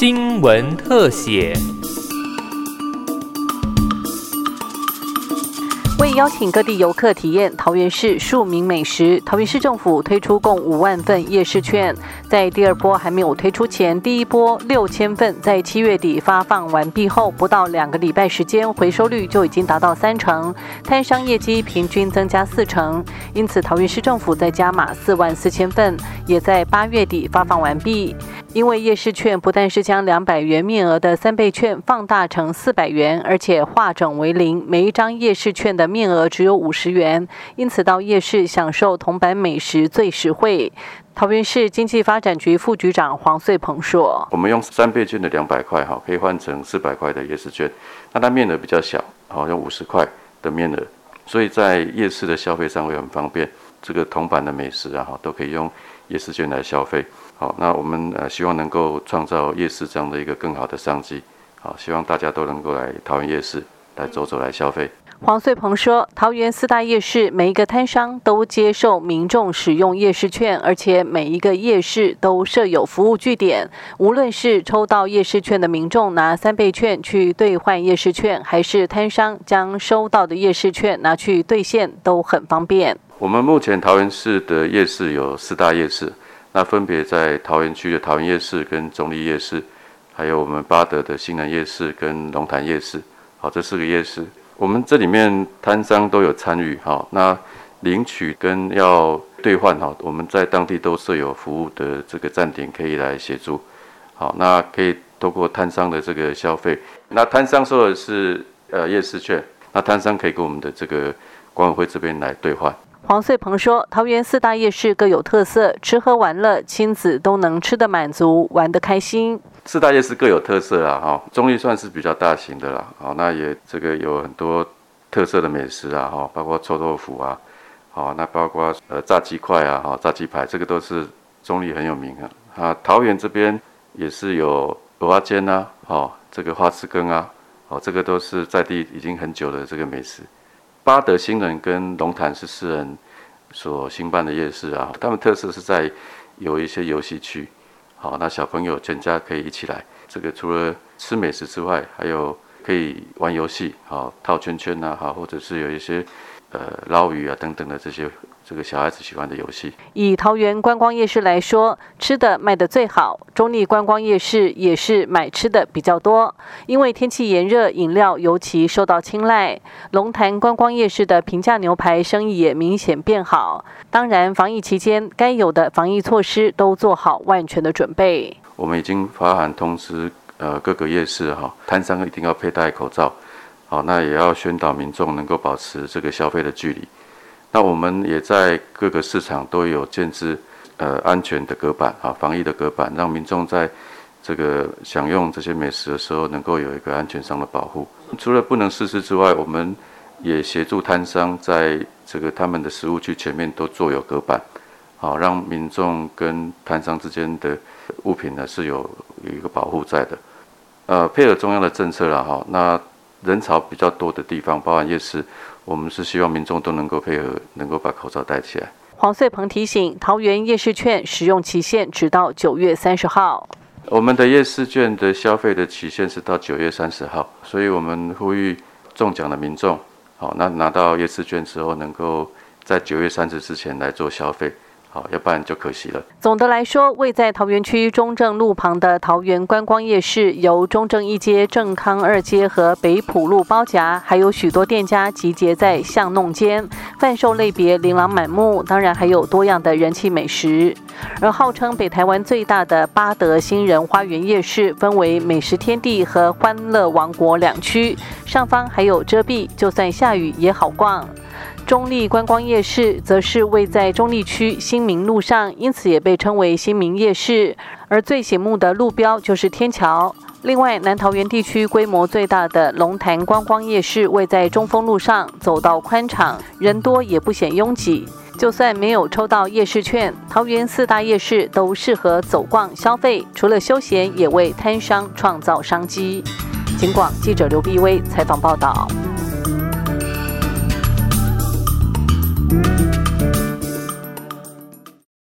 新闻特写。为邀请各地游客体验桃园市庶民美食，桃园市政府推出共五万份夜市券。在第二波还没有推出前，第一波六千份在七月底发放完毕后，不到两个礼拜时间，回收率就已经达到三成，摊商业绩平均增加四成。因此，桃园市政府在加码四万四千份，也在八月底发放完毕。因为夜市券不但是将两百元面额的三倍券放大成四百元，而且化整为零，每一张夜市券的面额只有五十元，因此到夜市享受铜板美食最实惠。桃园市经济发展局副局长黄穗鹏说：“我们用三倍券的两百块哈，可以换成四百块的夜市券，那它面额比较小，好像五十块的面额，所以在夜市的消费上会很方便。这个铜板的美食啊，哈，都可以用夜市间来消费。”好，那我们呃希望能够创造夜市这样的一个更好的商机，好，希望大家都能够来桃园夜市来走走来消费。黄穗鹏说，桃园四大夜市每一个摊商都接受民众使用夜市券，而且每一个夜市都设有服务据点，无论是抽到夜市券的民众拿三倍券去兑换夜市券，还是摊商将收到的夜市券拿去兑现，都很方便。我们目前桃园市的夜市有四大夜市。那分别在桃园区的桃园夜市、跟中立夜市，还有我们巴德的新南夜市跟龙潭夜市，好，这四个夜市，我们这里面摊商都有参与，好，那领取跟要兑换，哈，我们在当地都设有服务的这个站点可以来协助，好，那可以透过摊商的这个消费，那摊商收的是呃夜市券，那摊商可以跟我们的这个管委会这边来兑换。黄穗鹏说：“桃园四大夜市各有特色，吃喝玩乐，亲子都能吃得满足，玩得开心。四大夜市各有特色啦，哈，中立算是比较大型的啦，好，那也这个有很多特色的美食啊，哈，包括臭豆腐啊，好，那包括呃炸鸡块啊，哈，炸鸡排，这个都是中立很有名啊。啊，桃园这边也是有蚵仔煎呐，好，这个花枝羹啊，好，这个都是在地已经很久的这个美食。”巴德新人跟龙潭是私人所兴办的夜市啊，他们特色是在有一些游戏区，好，那小朋友全家可以一起来。这个除了吃美食之外，还有可以玩游戏，好，套圈圈呐，好，或者是有一些呃捞鱼啊等等的这些。这个小孩子喜欢的游戏。以桃园观光夜市来说，吃的卖的最好。中立观光夜市也是买吃的比较多，因为天气炎热，饮料尤其受到青睐。龙潭观光夜市的平价牛排生意也明显变好。当然，防疫期间该有的防疫措施都做好万全的准备。我们已经发函通知，呃，各个夜市哈，摊商一定要佩戴口罩。好，那也要宣导民众能够保持这个消费的距离。那我们也在各个市场都有建置呃安全的隔板啊，防疫的隔板，让民众在这个享用这些美食的时候，能够有一个安全上的保护。除了不能试吃之外，我们也协助摊商在这个他们的食物区前面都做有隔板，好让民众跟摊商之间的物品呢是有有一个保护在的。呃，配合中央的政策了哈，那人潮比较多的地方，包含夜市。我们是希望民众都能够配合，能够把口罩戴起来。黄穗鹏提醒，桃园夜市券使用期限直到九月三十号。我们的夜市券的消费的期限是到九月三十号，所以我们呼吁中奖的民众，好，那拿到夜市券之后，能够在九月三十之前来做消费。好，要不然就可惜了。总的来说，位在桃园区中正路旁的桃园观光夜市，由中正一街、正康二街和北浦路包夹，还有许多店家集结在巷弄间，贩售类别琳琅满目，当然还有多样的人气美食。而号称北台湾最大的巴德新人花园夜市，分为美食天地和欢乐王国两区，上方还有遮蔽，就算下雨也好逛。中立观光夜市则是位在中立区新民路上，因此也被称为新民夜市。而最醒目的路标就是天桥。另外，南桃园地区规模最大的龙潭观光夜市位在中丰路上，走道宽敞，人多也不显拥挤。就算没有抽到夜市券，桃园四大夜市都适合走逛消费，除了休闲，也为摊商创造商机。警广记者刘碧薇采访报道。